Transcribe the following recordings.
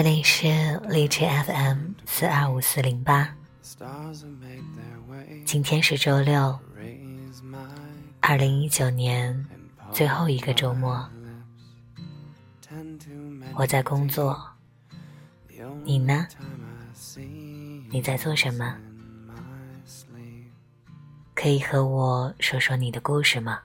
这里是荔枝 FM 四二五四零八，今天是周六，二零一九年最后一个周末，我在工作，你呢？你在做什么？可以和我说说你的故事吗？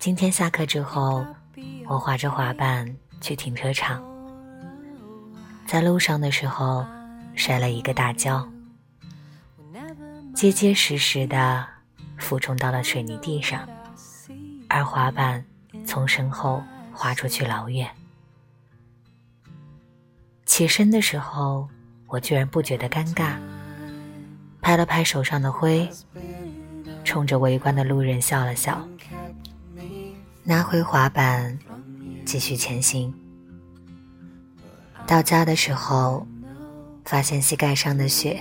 今天下课之后，我划着滑板去停车场，在路上的时候摔了一个大跤，结结实实的俯冲到了水泥地上，而滑板从身后滑出去老远。起身的时候，我居然不觉得尴尬，拍了拍手上的灰，冲着围观的路人笑了笑，拿回滑板，继续前行。到家的时候，发现膝盖上的血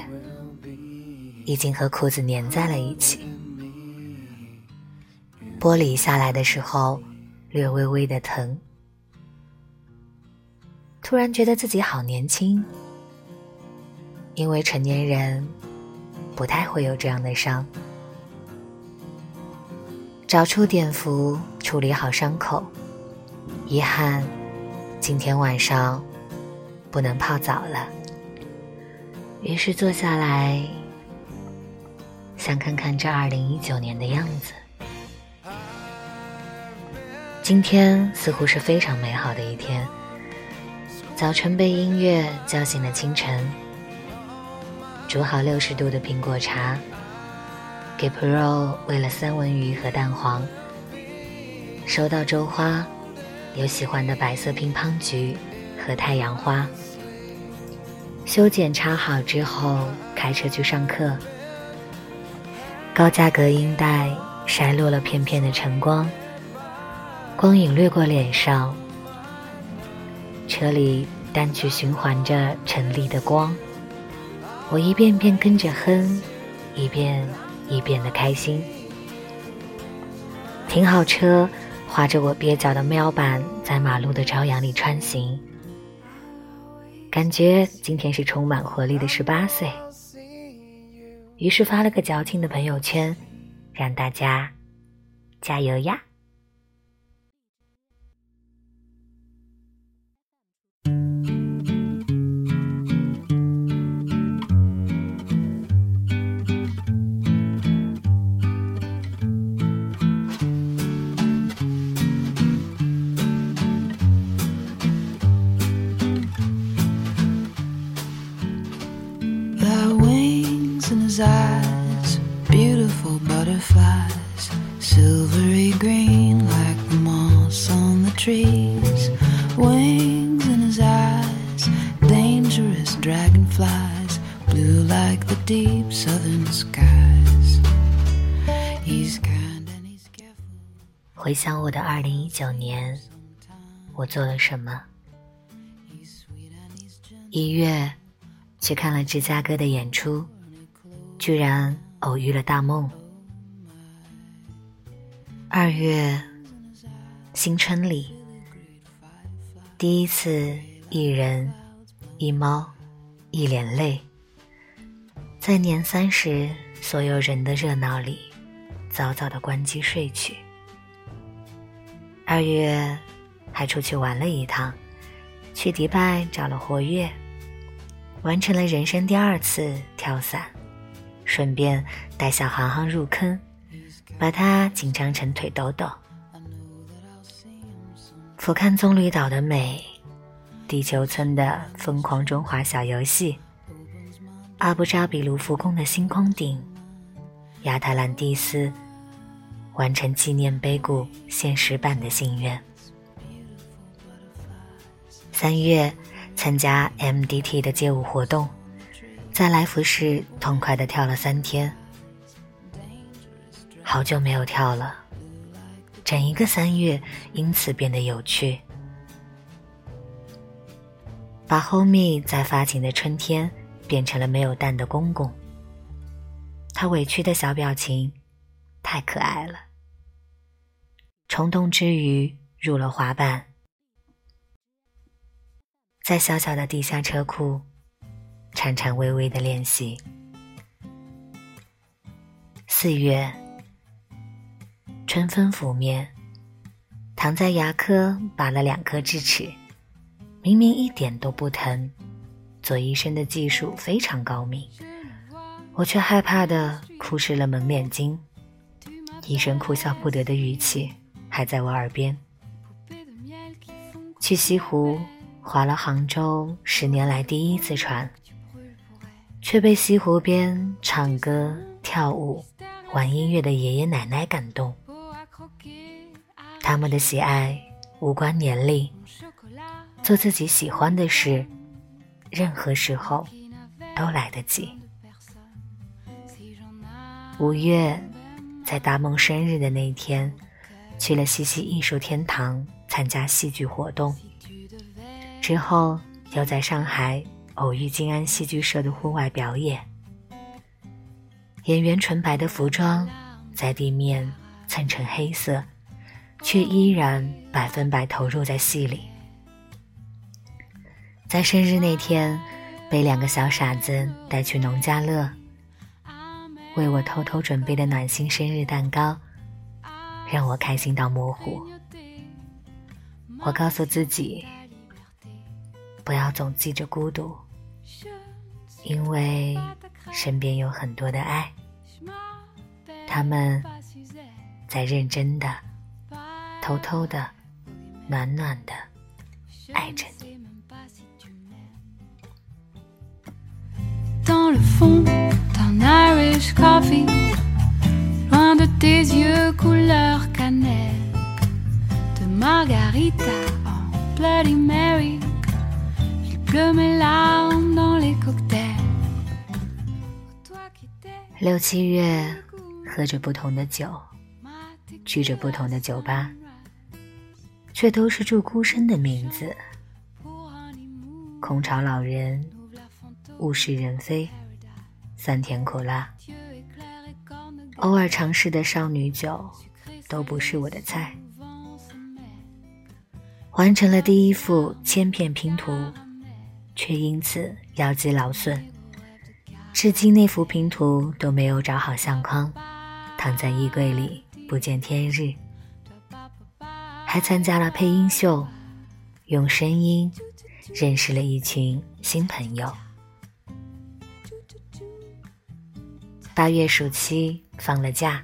已经和裤子粘在了一起，玻璃下来的时候，略微微的疼。突然觉得自己好年轻，因为成年人不太会有这样的伤。找出碘伏，处理好伤口。遗憾，今天晚上不能泡澡了。于是坐下来，想看看这二零一九年的样子。今天似乎是非常美好的一天。早晨被音乐叫醒了清晨，煮好六十度的苹果茶，给 Pro 喂了三文鱼和蛋黄，收到周花，有喜欢的白色乒乓菊和太阳花。修剪插好之后，开车去上课。高价隔音带筛落了片片的晨光，光影掠过脸上。车里单曲循环着陈粒的光，我一遍遍跟着哼，一遍也变得开心。停好车，划着我蹩脚的喵板，在马路的朝阳里穿行，感觉今天是充满活力的十八岁。于是发了个矫情的朋友圈，让大家加油呀 ！eyes, beautiful butterflies, silvery green like the moss on the trees. Wings in his eyes, dangerous dragonflies, blue like the deep southern skies. He's kind and he's careful. 回想我的二零一九年，我做了什么？一月，去看了芝加哥的演出。 居然偶遇了大梦。二月，新春里，第一次一人一猫一脸泪，在年三十所有人的热闹里，早早的关机睡去。二月，还出去玩了一趟，去迪拜找了活跃，完成了人生第二次跳伞。顺便带小航航入坑，把它紧张成腿抖抖。俯瞰棕榈岛的美，地球村的疯狂中华小游戏，阿布扎比卢浮宫的星空顶，亚特兰蒂斯完成纪念碑谷现实版的心愿。三月参加 MDT 的街舞活动。在来福士痛快的跳了三天，好久没有跳了，整一个三月因此变得有趣。把 Homie 在发情的春天变成了没有蛋的公公，他委屈的小表情太可爱了。冲动之余入了滑板，在小小的地下车库，颤颤巍巍的练习。四月，春风拂面，躺在牙科拔了两颗智齿，明明一点都不疼，做医生的技术非常高明，我却害怕的哭湿了蒙脸巾。医生哭笑不得的语气还在我耳边。去西湖划了杭州十年来第一次船，却被西湖边唱歌跳舞、玩音乐的爷爷奶奶感动。他们的喜爱无关年龄，做自己喜欢的事，任何时候都来得及。五月。在大梦生日的那一天，去了西溪艺术天堂参加戏剧活动。之后又在上海偶遇静安戏剧社的户外表演。演员纯白的服装在地面蹭成黑色，却依然百分百投入在戏里。在生日那天，被两个小傻子带去农家乐。为我偷偷准备的暖心生日蛋糕，让我开心到模糊。我告诉自己，不要总记着孤独，因为身边有很多的爱，他们在认真的、偷偷的、暖暖的爱着你。六七月，喝着不同的酒，去着不同的酒吧，却都是住孤生的名字。空巢老人，物是人非。酸甜苦辣，偶尔尝试的少女酒，都不是我的菜。完成了第一幅千片拼图，却因此腰肌劳损，至今那幅拼图都没有找好相框，躺在衣柜里不见天日。还参加了配音秀，用声音认识了一群新朋友。八月暑期放了假，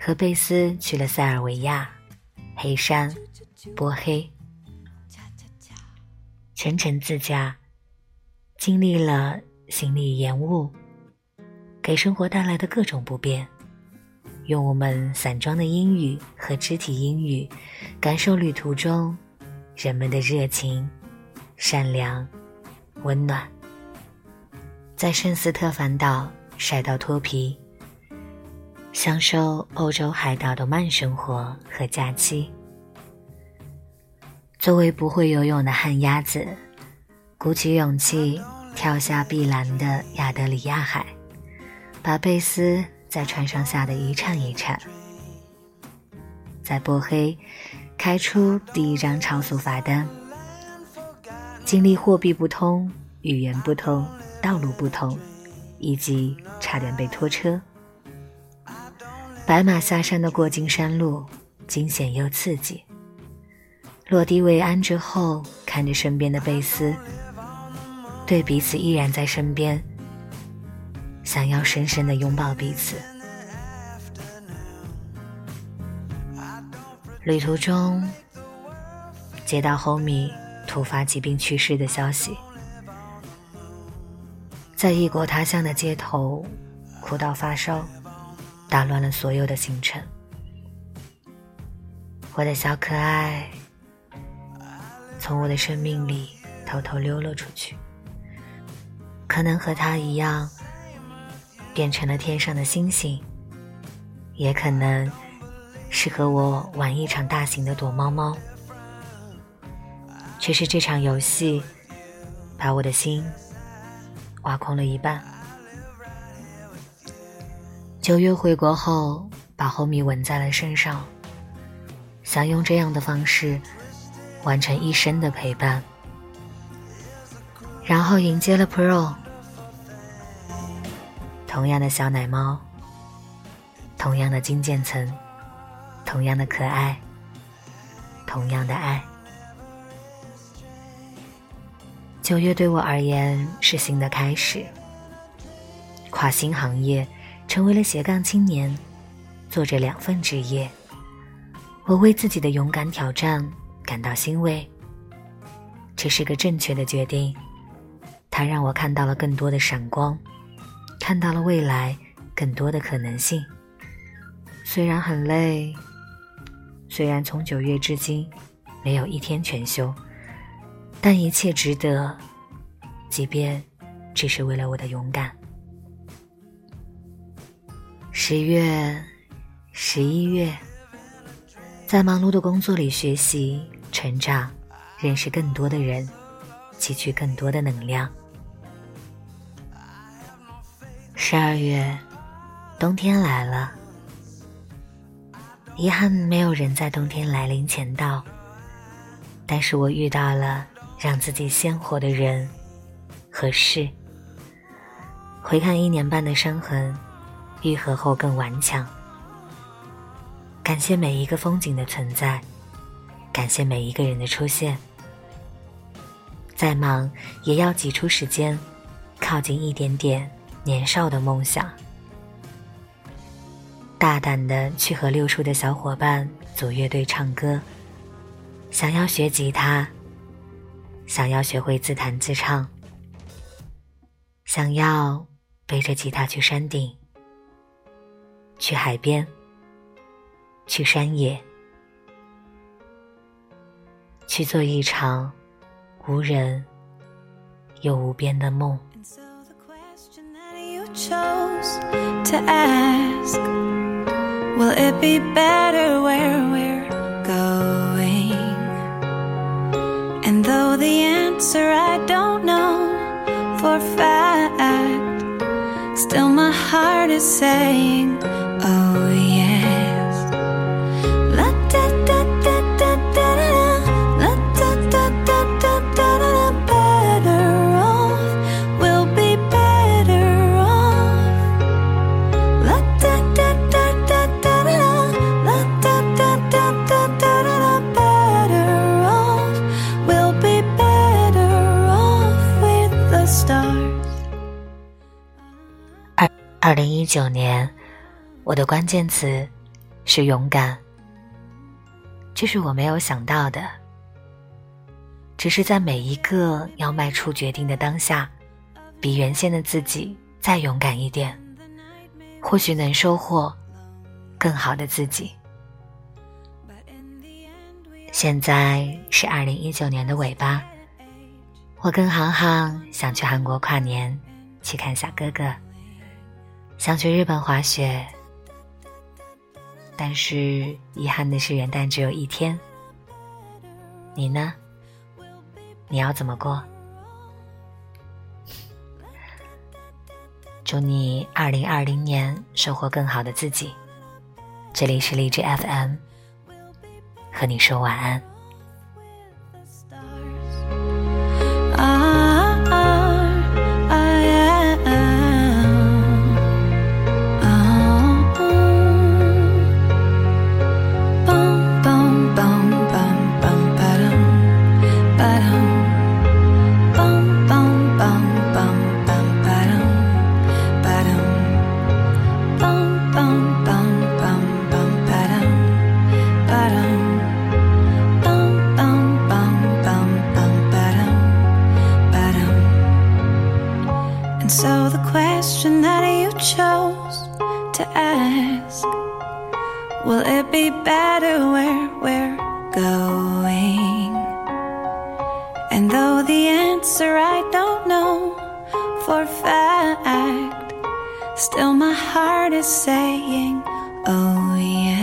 和贝斯去了塞尔维亚、黑山、波黑，全程自驾，经历了行李延误，给生活带来的各种不便，用我们散装的英语和肢体英语，感受旅途中人们的热情、善良、温暖，在圣斯特凡岛。晒到脱皮，享受欧洲海岛的慢生活和假期。作为不会游泳的旱鸭子，鼓起勇气跳下碧蓝的亚得里亚海，把贝斯在船上吓得一颤一颤。在波黑开出第一张超速罚单，经历货币不通、语言不通、道路不通。以及差点被拖车，白马下山的过境山路惊险又刺激。落地未安之后，看着身边的贝斯，对彼此依然在身边，想要深深的拥抱彼此。旅途中，接到 Homie 突发疾病去世的消息。在异国他乡的街头，哭到发烧，打乱了所有的行程。我的小可爱，从我的生命里偷偷溜了出去。可能和他一样，变成了天上的星星，也可能是和我玩一场大型的躲猫猫。却是这场游戏，把我的心。挖空了一半。九月回国后，把后米纹在了身上，想用这样的方式完成一生的陪伴，然后迎接了 Pro，同样的小奶猫，同样的金渐层，同样的可爱，同样的爱。九月对我而言是新的开始，跨新行业，成为了斜杠青年，做着两份职业。我为自己的勇敢挑战感到欣慰。这是个正确的决定，它让我看到了更多的闪光，看到了未来更多的可能性。虽然很累，虽然从九月至今没有一天全休。但一切值得，即便只是为了我的勇敢。十月、十一月，在忙碌的工作里学习、成长，认识更多的人，汲取更多的能量。十二月，冬天来了，遗憾没有人在冬天来临前到，但是我遇到了。让自己鲜活的人和事，回看一年半的伤痕，愈合后更顽强。感谢每一个风景的存在，感谢每一个人的出现。再忙也要挤出时间，靠近一点点年少的梦想。大胆的去和六叔的小伙伴组乐队唱歌，想要学吉他。想要学会自弹自唱，想要背着吉他去山顶、去海边、去山野，去做一场无人又无边的梦。And though the answer I don't know for fact, still my heart is saying, Oh yeah. 二零一九年，我的关键词是勇敢。这是我没有想到的，只是在每一个要迈出决定的当下，比原先的自己再勇敢一点，或许能收获更好的自己。现在是二零一九年的尾巴。我跟航航想去韩国跨年，去看小哥哥。想去日本滑雪，但是遗憾的是元旦只有一天。你呢？你要怎么过？祝你二零二零年收获更好的自己。这里是荔枝 FM，和你说晚安。Will it be better where we're going? And though the answer I don't know for fact, still my heart is saying, Oh yeah.